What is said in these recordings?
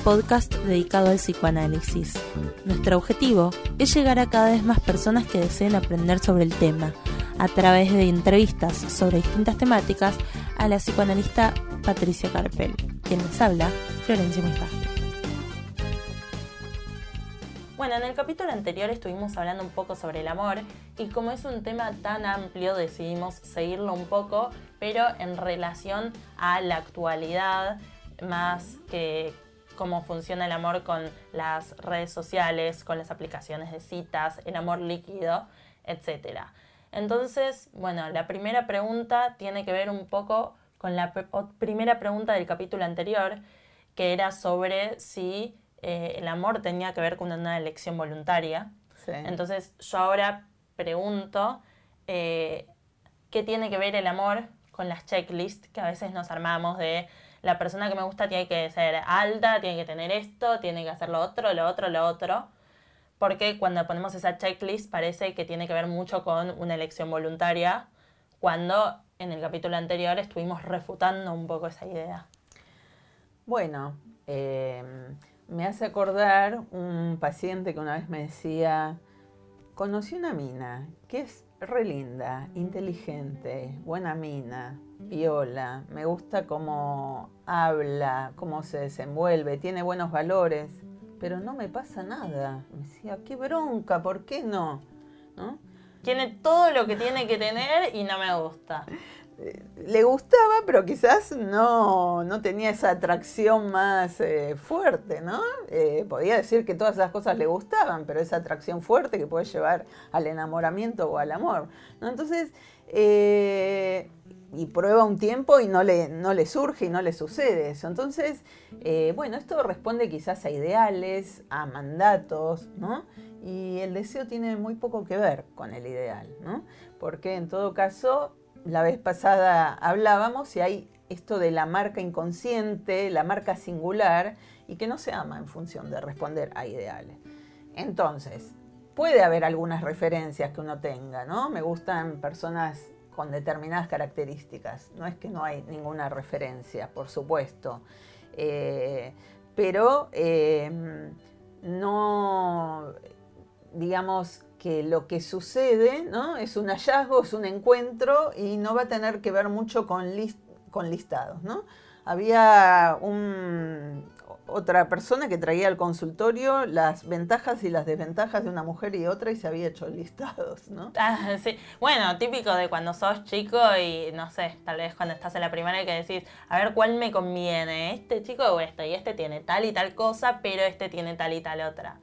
podcast dedicado al psicoanálisis. Nuestro objetivo es llegar a cada vez más personas que deseen aprender sobre el tema, a través de entrevistas sobre distintas temáticas a la psicoanalista Patricia Carpel, quien les habla, Florencia Misbah. Bueno, en el capítulo anterior estuvimos hablando un poco sobre el amor y como es un tema tan amplio decidimos seguirlo un poco, pero en relación a la actualidad más que cómo funciona el amor con las redes sociales, con las aplicaciones de citas, el amor líquido, etc. Entonces, bueno, la primera pregunta tiene que ver un poco con la primera pregunta del capítulo anterior, que era sobre si eh, el amor tenía que ver con una elección voluntaria. Entonces yo ahora pregunto, eh, ¿qué tiene que ver el amor con las checklists que a veces nos armamos de la persona que me gusta tiene que ser alta, tiene que tener esto, tiene que hacer lo otro, lo otro, lo otro? Porque cuando ponemos esa checklist parece que tiene que ver mucho con una elección voluntaria, cuando en el capítulo anterior estuvimos refutando un poco esa idea. Bueno, eh, me hace acordar un paciente que una vez me decía, conocí una mina que es re linda, inteligente, buena mina, viola, me gusta cómo habla, cómo se desenvuelve, tiene buenos valores, pero no me pasa nada. Me decía, qué bronca, ¿por qué no? ¿No? Tiene todo lo que tiene que tener y no me gusta le gustaba, pero quizás no, tenía esa atracción más eh, fuerte, ¿no? Eh, podía decir que todas esas cosas le gustaban, pero esa atracción fuerte que puede llevar al enamoramiento o al amor. Entonces, eh, y prueba un tiempo y no le, no le surge y no le sucede eso. Entonces, bueno, esto responde quizás a ideales, a mandatos, ¿no? Y el deseo tiene muy poco que ver con el ideal, ¿no? Porque en todo caso la vez pasada hablábamos y hay esto de la marca inconsciente, la marca singular, y que no se ama en función de responder a ideales. Entonces, puede haber algunas referencias que uno tenga, ¿no? Me gustan personas con determinadas características. No es que no hay ninguna referencia, por supuesto. Eh, pero eh, no, digamos, que lo que sucede ¿no? es un hallazgo, es un encuentro y no va a tener que ver mucho con, con listados. ¿no? Había otra persona que traía al consultorio las ventajas y las desventajas de una mujer y otra y se había hecho listados. ¿no? Ah, sí. Bueno, típico de cuando sos chico y no sé, tal vez cuando estás en la primaria que decís, a ver cuál me conviene, este chico o este, y este tiene tal y tal cosa, pero este tiene tal y tal otra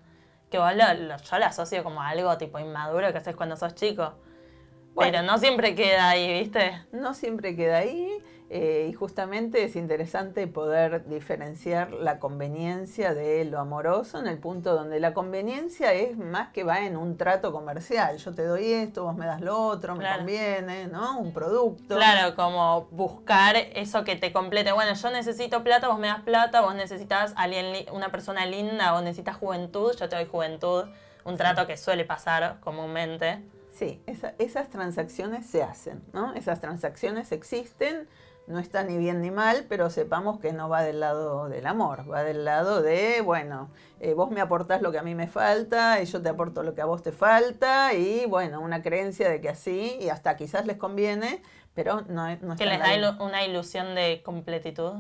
que vos lo, yo lo asocio como algo tipo inmaduro que haces cuando sos chico. Pero no siempre queda ahí, ¿viste? No siempre queda ahí. Eh, y justamente es interesante poder diferenciar la conveniencia de lo amoroso en el punto donde la conveniencia es más que va en un trato comercial. Yo te doy esto, vos me das lo otro, me conviene, ¿no? Un producto. Claro, como buscar eso que te complete. Bueno, yo necesito plata, vos me das plata, vos necesitas alguien, una persona linda, vos necesitas juventud, yo te doy juventud. Un trato que suele pasar comúnmente. Sí, esas transacciones se hacen, ¿no? Esas transacciones existen no está ni bien ni mal, pero sepamos que no va del lado del amor, va del lado de, bueno, eh, vos me aportás lo que a mí me falta y yo te aporto lo que a vos te falta y bueno, una creencia de que así y hasta quizás les conviene, pero no, no Que les da una ilusión de completitud.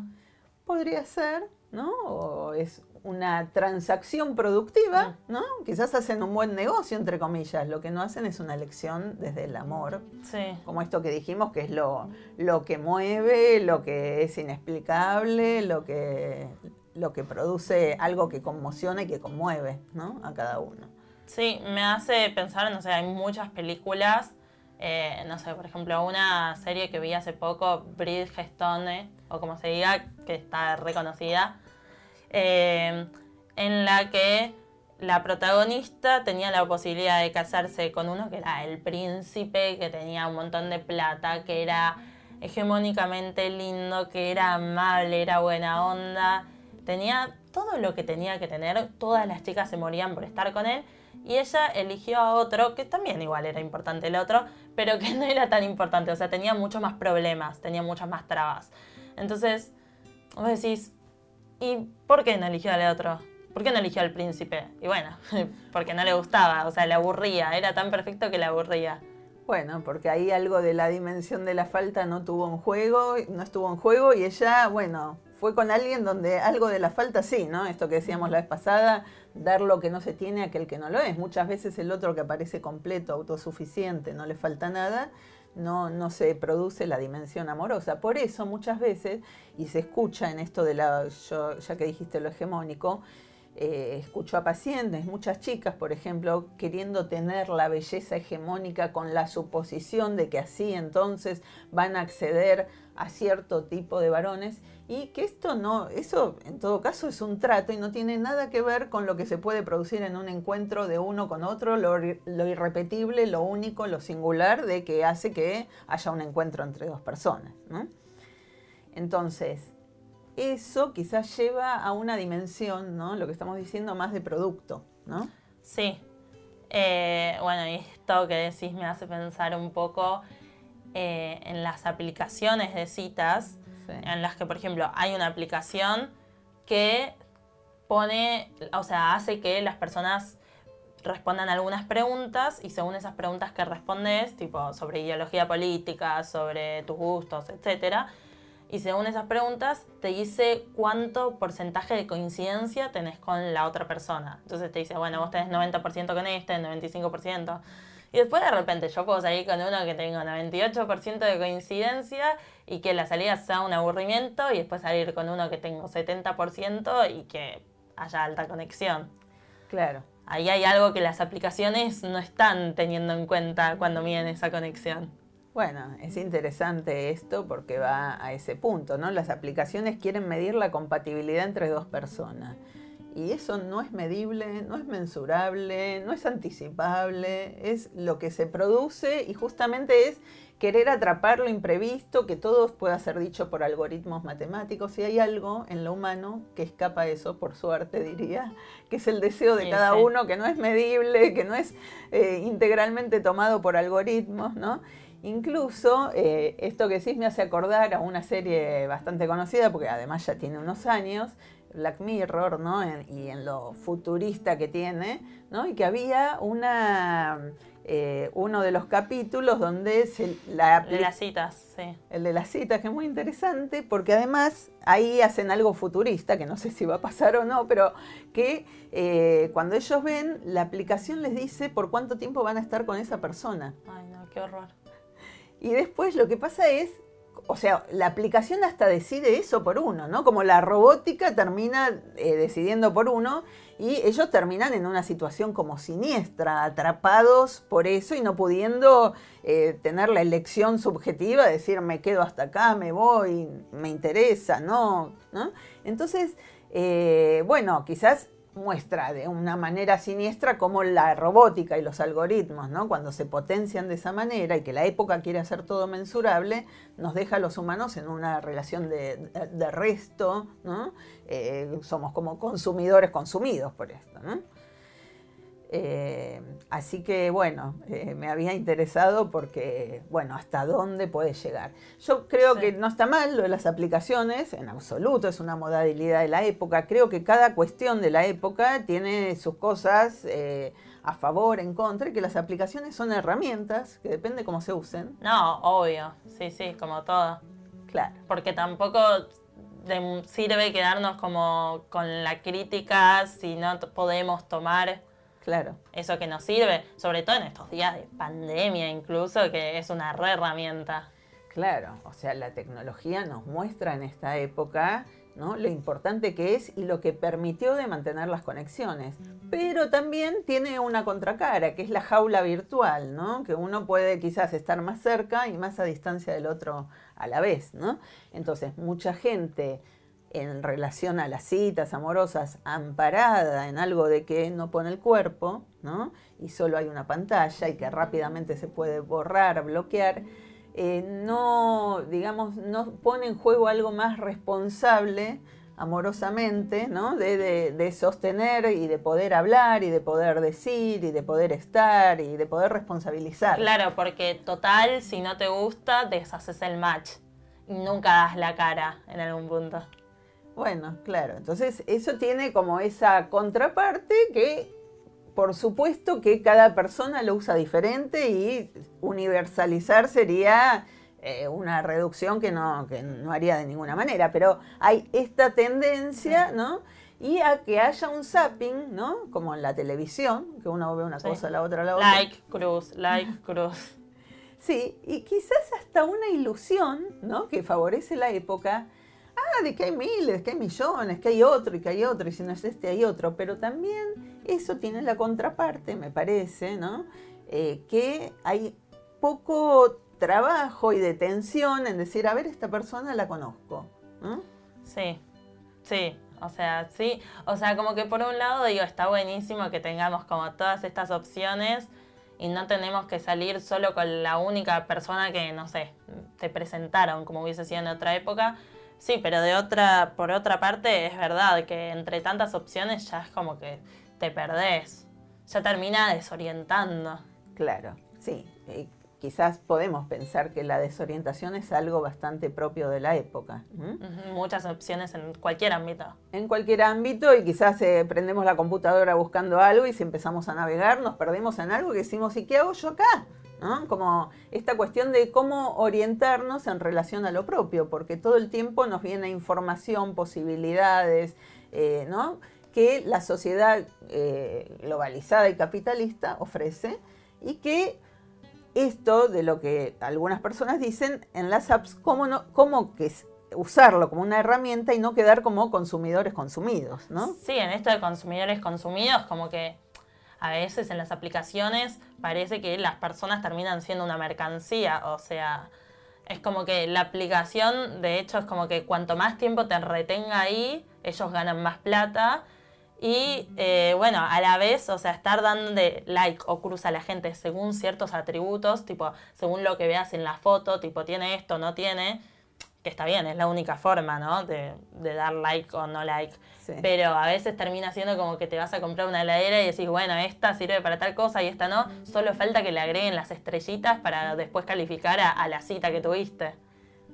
Podría ser, ¿no? O es una transacción productiva, ¿no? Quizás hacen un buen negocio, entre comillas. Lo que no hacen es una elección desde el amor. Sí. Como esto que dijimos, que es lo, lo que mueve, lo que es inexplicable, lo que, lo que produce algo que conmociona y que conmueve, ¿no? A cada uno. Sí, me hace pensar, no sé, hay muchas películas, eh, no sé, por ejemplo, una serie que vi hace poco, Bridgestone, o como se diga, que está reconocida, eh, en la que la protagonista tenía la posibilidad de casarse con uno que era el príncipe, que tenía un montón de plata, que era hegemónicamente lindo, que era amable, era buena onda, tenía todo lo que tenía que tener, todas las chicas se morían por estar con él. Y ella eligió a otro, que también igual era importante el otro, pero que no era tan importante, o sea, tenía muchos más problemas, tenía muchas más trabas. Entonces, vos decís, ¿y por qué no eligió al otro? ¿Por qué no eligió al príncipe? Y bueno, porque no le gustaba, o sea, le aburría, era tan perfecto que le aburría. Bueno, porque ahí algo de la dimensión de la falta no tuvo en juego, no estuvo en juego y ella, bueno, fue con alguien donde algo de la falta sí, ¿no? Esto que decíamos la vez pasada, dar lo que no se tiene a aquel que no lo es. Muchas veces el otro que aparece completo, autosuficiente, no le falta nada, no, no se produce la dimensión amorosa. Por eso muchas veces, y se escucha en esto de la, ya que dijiste lo hegemónico, eh, escucho a pacientes, muchas chicas, por ejemplo, queriendo tener la belleza hegemónica con la suposición de que así entonces van a acceder a cierto tipo de varones y que esto no, eso en todo caso es un trato y no tiene nada que ver con lo que se puede producir en un encuentro de uno con otro, lo, irrepetible, lo único, lo singular de que hace que haya un encuentro entre dos personas. Entonces, eso quizás lleva a una dimensión, ¿no? Lo que estamos diciendo más de producto, ¿no? Sí. Eh, bueno, y esto que decís me hace pensar un poco eh, en las aplicaciones de citas, en las que, por ejemplo, hay una aplicación que pone, o sea, hace que las personas respondan algunas preguntas y según esas preguntas que respondes, tipo sobre ideología política, sobre tus gustos, etcétera, y según esas preguntas te dice cuánto porcentaje de coincidencia tenés con la otra persona. Entonces te dice, bueno, vos tenés 90% con este, 95%. Y después de repente yo puedo salir con uno que tenga 98% de coincidencia y que la salida sea un aburrimiento y después salir con uno que tengo 70% y que haya alta conexión. Claro. Ahí hay algo que las aplicaciones no están teniendo en cuenta cuando miden esa conexión. Bueno, es interesante esto porque va a ese punto, ¿no? Las aplicaciones quieren medir la compatibilidad entre dos personas. Y eso no es medible, no es mensurable, no es anticipable, es lo que se produce y justamente es querer atrapar lo imprevisto, que todo pueda ser dicho por algoritmos matemáticos. Y hay algo en lo humano que escapa a eso, por suerte diría, que es el deseo de cada uno, que no es medible, que no es eh, integralmente tomado por algoritmos, ¿no? Incluso eh, esto que sí me hace acordar a una serie bastante conocida, porque además ya tiene unos años, Black Mirror, ¿no? y en lo futurista que tiene, ¿no? Y que había una, eh, uno de los capítulos donde se la... De las citas, sí. El de las citas, que es muy interesante, porque además ahí hacen algo futurista, que no sé si va a pasar o no, pero que eh, cuando ellos ven, la aplicación les dice por cuánto tiempo van a estar con esa persona. Ay, no, qué horror. Y después lo que pasa es, o sea, la aplicación hasta decide eso por uno, ¿no? Como la robótica termina eh, decidiendo por uno y ellos terminan en una situación como siniestra, atrapados por eso y no pudiendo eh, tener la elección subjetiva, de decir me quedo hasta acá, me voy, me interesa, ¿no? ¿No? Entonces, eh, bueno, quizás muestra de una manera siniestra cómo la robótica y los algoritmos, ¿no? cuando se potencian de esa manera y que la época quiere hacer todo mensurable, nos deja a los humanos en una relación de, resto, ¿no? Eh, somos como consumidores consumidos por esto. ¿no? Eh, así que bueno, eh, me había interesado porque, bueno, hasta dónde puede llegar. Yo creo que no está mal lo de las aplicaciones, en absoluto, es una modalidad de la época. Creo que cada cuestión de la época tiene sus cosas eh, a favor, en contra, y que las aplicaciones son herramientas, que depende cómo se usen. No, obvio, sí, sí, como todo. Claro. Porque tampoco sirve quedarnos como con la crítica si no podemos tomar Claro. Eso que nos sirve, sobre todo en estos días de pandemia incluso, que es una re herramienta. Claro, o sea, la tecnología nos muestra en esta época ¿no? lo importante que es y lo que permitió de mantener las conexiones. Pero también tiene una contracara, que es la jaula virtual, ¿no? que uno puede quizás estar más cerca y más a distancia del otro a la vez. ¿no? Entonces, mucha gente en relación a las citas amorosas amparada en algo de que no pone el cuerpo, ¿no? Y solo hay una pantalla y que rápidamente se puede borrar, bloquear, eh, no, digamos, no pone en juego algo más responsable amorosamente, ¿no? De, de, sostener y de poder hablar y de poder decir y de poder estar y de poder responsabilizar. Claro, porque total, si no te gusta, deshaces el match y nunca das la cara en algún punto. Bueno, claro. Entonces, eso tiene como esa contraparte que, por supuesto, que cada persona lo usa diferente y universalizar sería eh, una reducción que no, que no haría de ninguna manera. Pero hay esta tendencia, ¿no? y a que haya un zapping, ¿no? Como en la televisión, que uno ve una cosa, la otra, la otra. Like, cruz, like, cruz. Sí, y quizás hasta una ilusión, ¿no? Que favorece la época. Ah, de que hay miles, que hay millones, que hay otro y que hay otro, y si no es este hay otro. Pero también eso tiene la contraparte, me parece, ¿no? Eh, que hay poco trabajo y detención en decir, a ver, esta persona la conozco. ¿no? Sí, sí, o sea, sí, o sea, como que por un lado digo, está buenísimo que tengamos como todas estas opciones y no tenemos que salir solo con la única persona que, no sé, te presentaron, como hubiese sido en otra época. Sí, pero de otra, por otra parte, es verdad que entre tantas opciones ya es como que te perdés. Ya termina desorientando. Claro, sí quizás podemos pensar que la desorientación es algo bastante propio de la época. Muchas opciones en cualquier ámbito. En cualquier ámbito y quizás eh, prendemos la computadora buscando algo y si empezamos a navegar nos perdemos en algo y decimos, ¿y qué hago yo acá? Como esta cuestión de cómo orientarnos en relación a lo propio, porque todo el tiempo nos viene información, posibilidades, eh, ¿no? que la sociedad eh, globalizada y capitalista ofrece y que esto de lo que algunas personas dicen en las apps, cómo, no, cómo que usarlo como una herramienta y no quedar como consumidores consumidos, ¿no? Sí, en esto de consumidores consumidos, como que a veces en las aplicaciones parece que las personas terminan siendo una mercancía, o sea, es como que la aplicación, de hecho, es como que cuanto más tiempo te retenga ahí, ellos ganan más plata y eh, bueno, a la vez, o sea, estar dando like o cruz a la gente según ciertos atributos, tipo, según lo que veas en la foto, tipo, tiene esto, no tiene, que está bien, es la única forma, ¿no? De, dar like o no like. Pero a veces termina siendo como que te vas a comprar una heladera y decís, bueno, esta sirve para tal cosa y esta no. Solo falta que le agreguen las estrellitas para después calificar a la cita que tuviste.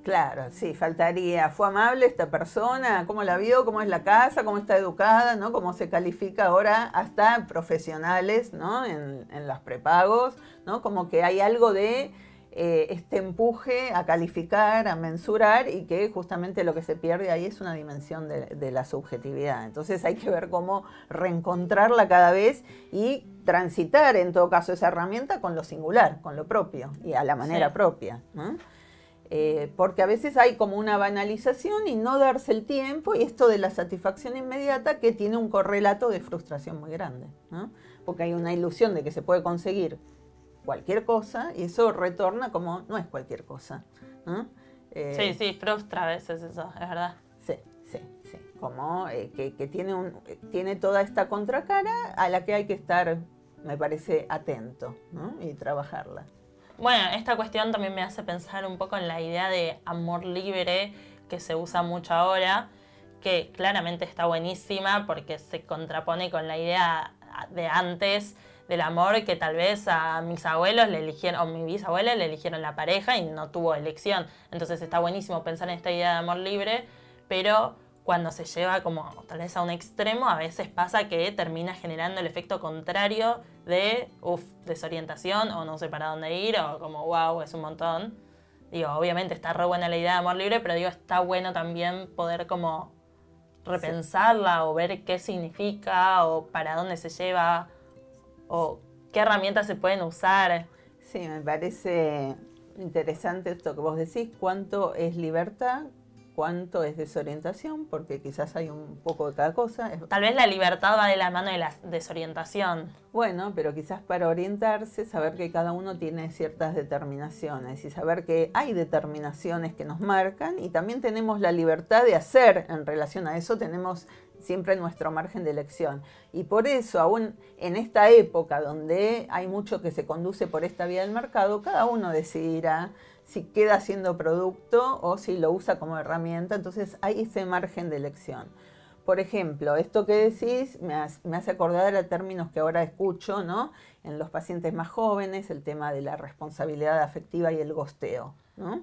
Claro, sí, faltaría. ¿Fue amable esta persona? ¿Cómo la vio? ¿Cómo es la casa? ¿Cómo está educada? ¿no? ¿Cómo se califica ahora hasta profesionales ¿no? en, en los prepagos? ¿no? Como que hay algo de eh, este empuje a calificar, a mensurar y que justamente lo que se pierde ahí es una dimensión de, de la subjetividad. Entonces hay que ver cómo reencontrarla cada vez y transitar en todo caso esa herramienta con lo singular, con lo propio y a la manera propia. ¿no? Eh, porque a veces hay como una banalización y no darse el tiempo y esto de la satisfacción inmediata que tiene un correlato de frustración muy grande, porque hay una ilusión de que se puede conseguir cualquier cosa y eso retorna como no es cualquier cosa. Eh, sí, sí, frustra a veces eso, es verdad. Sí, sí, sí, como eh, que, tiene, un, tiene toda esta contracara a la que hay que estar, me parece, atento y trabajarla. Bueno, esta cuestión también me hace pensar un poco en la idea de amor libre que se usa mucho ahora, que claramente está buenísima porque se contrapone con la idea de antes del amor que tal vez a mis abuelos le eligieron, o mi bisabuela le eligieron la pareja y no tuvo elección. Entonces está buenísimo pensar en esta idea de amor libre, pero cuando se lleva como tal vez a un extremo, a veces pasa que termina generando el efecto contrario de, uff, desorientación o no sé para dónde ir o como, wow, es un montón. Digo, obviamente está re buena la idea de amor libre, pero digo, está bueno también poder como repensarla o ver qué significa o para dónde se lleva o qué herramientas se pueden usar. Sí, me parece interesante esto que vos decís, cuánto es libertad, cuánto es desorientación, porque quizás hay un poco de cada cosa. Tal vez la libertad va de la mano de la desorientación. Bueno, pero quizás para orientarse, saber que cada uno tiene ciertas determinaciones y saber que hay determinaciones que nos marcan y también tenemos la libertad de hacer en relación a eso, tenemos siempre nuestro margen de elección. Y por eso, aún en esta época donde hay mucho que se conduce por esta vía del mercado, cada uno decidirá si queda siendo producto o si lo usa como herramienta. Entonces hay ese margen de elección. Por ejemplo, esto que decís me hace, acordar a términos que ahora escucho, ¿no? En los pacientes más jóvenes, el tema de la responsabilidad afectiva y el gosteo, ¿no?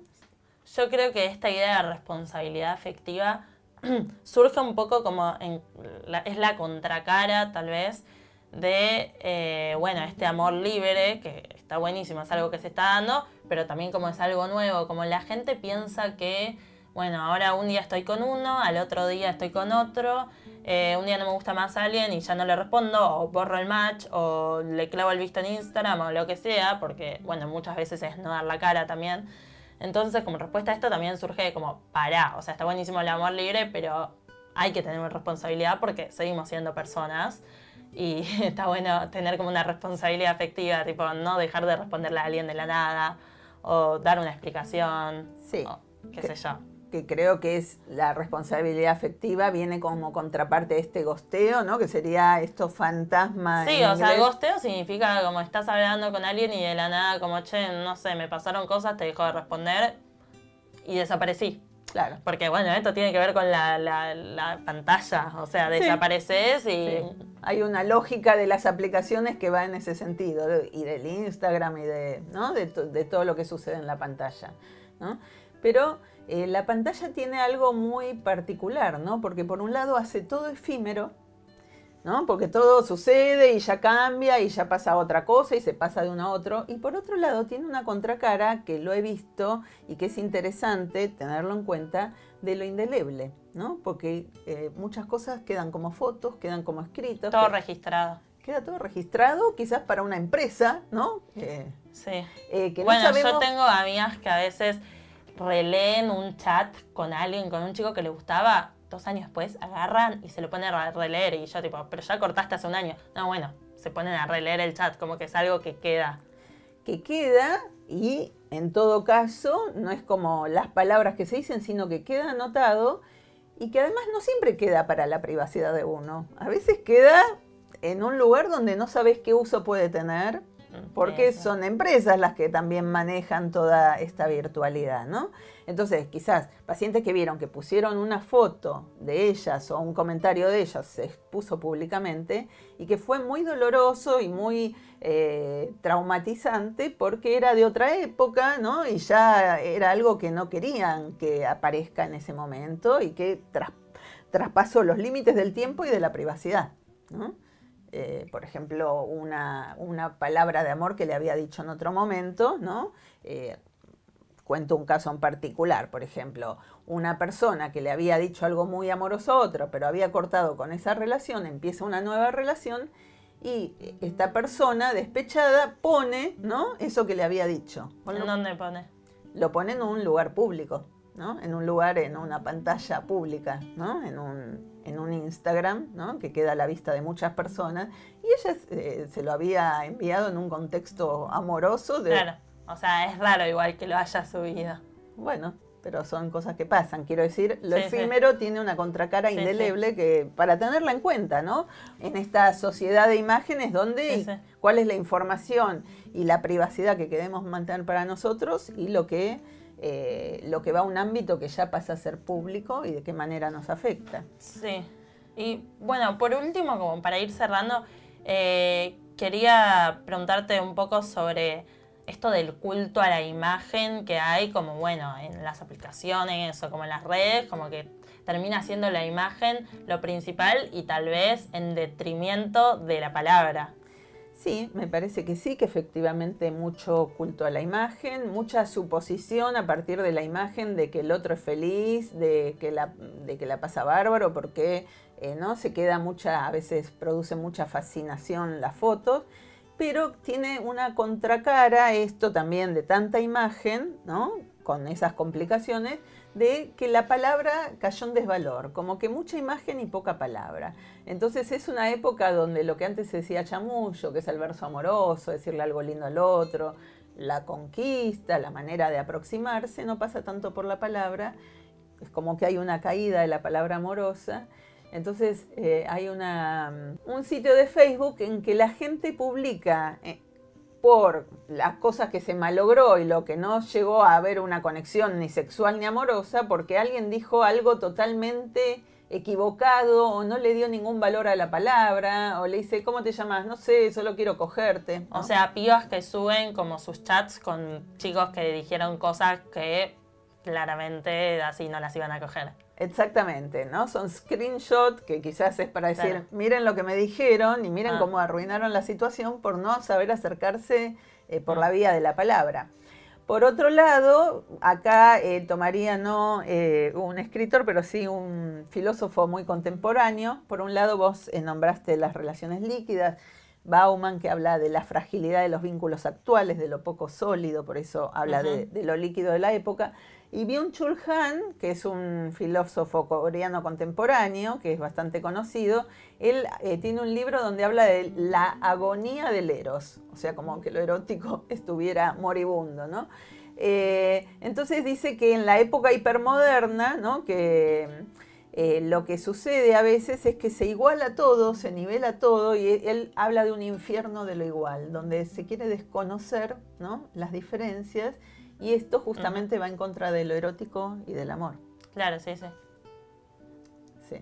Yo creo que esta idea de responsabilidad afectiva surge un poco como en es la contracara tal vez de, eh, bueno, este amor libre, que está buenísimo, es algo que se está dando, pero también como es algo nuevo, como la gente piensa que, bueno, ahora un día estoy con uno, al otro día estoy con otro, eh, un día no me gusta más a alguien y ya no le respondo, o borro el match, o le clavo el visto en Instagram, o lo que sea, porque, bueno, muchas veces es no dar la cara también. Entonces, como respuesta a esto también surge como, pará, o sea, está buenísimo el amor libre, pero hay que tener responsabilidad porque seguimos siendo personas y está bueno tener como una responsabilidad afectiva, tipo no dejar de responderle a alguien de la nada o dar una explicación, sí. qué sé yo. Que creo que es la responsabilidad afectiva, viene como contraparte de este gosteo, ¿no? Que sería esto fantasma. Sí, o sea, gosteo significa como estás hablando con alguien y de la nada, como che, no sé, me pasaron cosas, te dejo de responder y desaparecí. Claro. Porque bueno, esto tiene que ver con la, pantalla, o sea, desapareces y... Hay una lógica de las aplicaciones que va en ese sentido, y del Instagram y de, ¿no? de, todo lo que sucede en la pantalla. ¿no? Pero eh, la pantalla tiene algo muy particular, ¿no? porque por un lado hace todo efímero, ¿no? Porque todo sucede y ya cambia y ya pasa otra cosa y se pasa de uno a otro. Y por otro lado tiene una contracara que lo he visto y que es interesante tenerlo en cuenta de lo indeleble, ¿no? Porque eh, muchas cosas quedan como fotos, quedan como escritos. Todo registrado. Queda todo registrado, quizás para una empresa, ¿no? sí. Eh, bueno, yo tengo amigas que a veces releen un chat con alguien, con un chico que le gustaba dos años después agarran y se lo ponen a releer. Y yo, tipo, pero ya cortaste hace un año. No, bueno, se ponen a releer el chat, como que es algo que queda. Que queda y en todo caso no es como las palabras que se dicen, sino que queda anotado y que además no siempre queda para la privacidad de uno. A veces queda en un lugar donde no sabes qué uso puede tener, porque son empresas las que también manejan toda esta virtualidad, ¿no? Entonces, quizás pacientes que vieron que pusieron una foto de ellas o un comentario de ellas se expuso públicamente y que fue muy doloroso y muy eh, traumatizante porque era de otra época, ¿no? Y ya era algo que no querían que aparezca en ese momento y que traspasó los límites del tiempo y de la privacidad, ¿no? Eh, por ejemplo, una, palabra de amor que le había dicho en otro momento, ¿no? Eh, Cuento un caso en particular, por ejemplo, una persona que le había dicho algo muy amoroso a otro, pero había cortado con esa relación, empieza una nueva relación y esta persona despechada pone, ¿no? Eso que le había dicho. ¿En dónde pone? Lo pone en un lugar público, ¿no? En un lugar, en una pantalla pública, ¿no? En un, en un Instagram, ¿no? Que queda a la vista de muchas personas. Y ella eh, se lo había enviado en un contexto amoroso de... Claro o sea, es raro igual que lo haya subido. Bueno, pero son cosas que pasan. Quiero decir, lo efímero tiene una contracara indeleble que para tenerla en cuenta, ¿no? En esta sociedad de imágenes donde cuál es la información y la privacidad que queremos mantener para nosotros y lo que eh, lo que va a un ámbito que ya pasa a ser público y de qué manera nos afecta. Sí. Y bueno, por último, como para ir cerrando, eh, quería preguntarte un poco sobre esto del culto a la imagen que hay como, bueno, en las aplicaciones o como en las redes, como que termina siendo la imagen lo principal y tal vez en detrimento de la palabra. Sí, me parece que sí, que efectivamente mucho culto a la imagen, mucha suposición a partir de la imagen de que el otro es feliz, de que la, de que la pasa bárbaro, porque eh, no se queda mucha, a veces produce mucha fascinación las fotos pero tiene una contracara esto también de tanta imagen, ¿no? Con esas complicaciones, de que la palabra cayó en desvalor, como que mucha imagen y poca palabra. Entonces es una época donde lo que antes se decía chamullo, que es el verso amoroso, decirle algo lindo al otro, la conquista, la manera de aproximarse, no pasa tanto por la palabra, es como que hay una caída de la palabra amorosa entonces eh, hay una, mm, un sitio de Facebook en que la gente publica eh, por las cosas que se malogró y lo que no llegó a haber una conexión ni sexual ni amorosa, porque alguien dijo algo totalmente equivocado o no le dio ningún valor a la palabra o le dice, ¿cómo te llamas? No sé, solo quiero cogerte. O sea, pibas que suben como sus chats con chicos que dijeron cosas que claramente así no las iban a coger. Exactamente, ¿no? Son screenshots que quizás es para decir, Claro. miren lo que me dijeron y miren Ah. cómo arruinaron la situación por no saber acercarse eh, por Mm. la vía de la palabra. Por otro lado, acá eh, tomaría no eh, un escritor, pero sí un filósofo muy contemporáneo. Por un lado, vos nombraste las relaciones líquidas, Bauman, que habla de la fragilidad de los vínculos actuales, de lo poco sólido, por eso habla de, lo líquido de la época. Y Byung-Chul Han, que es un filósofo coreano contemporáneo, que es bastante conocido, él eh, tiene un libro donde habla de la agonía del eros, o sea, como que lo erótico estuviera moribundo, ¿no? Eh, entonces dice que en la época hipermoderna, ¿no? que eh, lo que sucede a veces es que se iguala todo, se nivela todo, y él, él habla de un infierno de lo igual, donde se quiere desconocer ¿no? las diferencias, y esto justamente va en contra de lo erótico y del amor. Claro, sí, sí. Sí.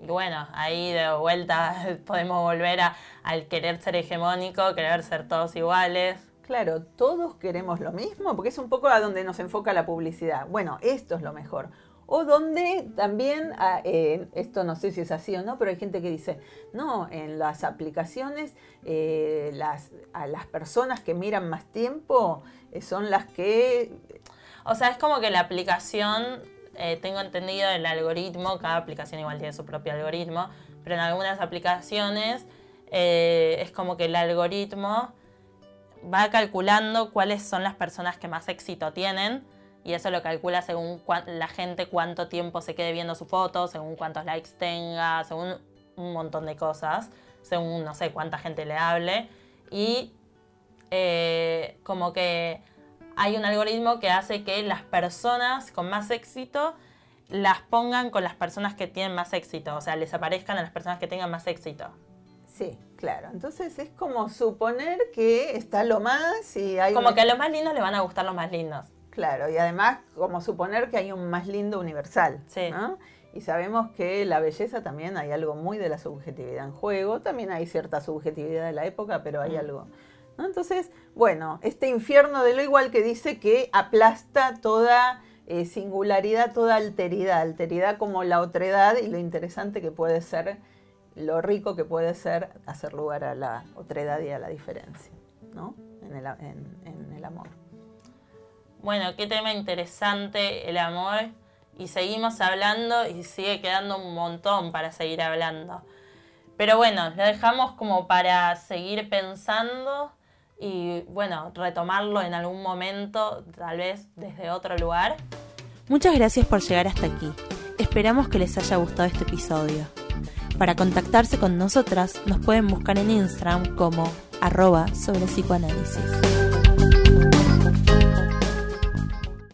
Y bueno, ahí de vuelta podemos volver a, al querer ser hegemónico, querer ser todos iguales. Claro, todos queremos lo mismo, porque es un poco a donde nos enfoca la publicidad. Bueno, esto es lo mejor. O donde también, ah, esto no sé si es así o no, pero hay gente que dice, no, en las aplicaciones eh, las, las personas que miran más tiempo eh, son las que... O sea, es como que la aplicación, eh, tengo entendido el algoritmo, cada aplicación igual tiene su propio algoritmo, pero en algunas aplicaciones es como que el algoritmo va calculando cuáles son las personas que más éxito tienen y eso lo calcula según la gente cuánto tiempo se quede viendo su foto, según cuántos likes tenga, según un montón de cosas, según no sé cuánta gente le hable y eh, como que hay un algoritmo que hace que las personas con más éxito las pongan con las personas que tienen más éxito, o sea, les aparezcan a las personas que tengan más éxito. Sí, claro. Entonces es como suponer que está lo más y hay... Como un- que a los más lindos les van a gustar los más lindos. Claro, y además como suponer que hay un más lindo universal. Sí. ¿no? Y sabemos que la belleza también hay algo muy de la subjetividad en juego, también hay cierta subjetividad de la época, pero hay Mm. algo. ¿no? Entonces, bueno, este infierno de lo igual que dice que aplasta toda eh, singularidad, toda alteridad, alteridad como la otredad y lo interesante que puede ser, lo rico que puede ser hacer lugar a la otredad y a la diferencia, ¿no? En el, en el amor. Bueno, qué tema interesante el amor. Y seguimos hablando y sigue quedando un montón para seguir hablando. Pero bueno, lo dejamos como para seguir pensando y bueno, retomarlo en algún momento, tal vez desde otro lugar. Muchas gracias por llegar hasta aquí. Esperamos que les haya gustado este episodio. Para contactarse con nosotras nos pueden buscar en Instagram como arroba sobre psicoanálisis.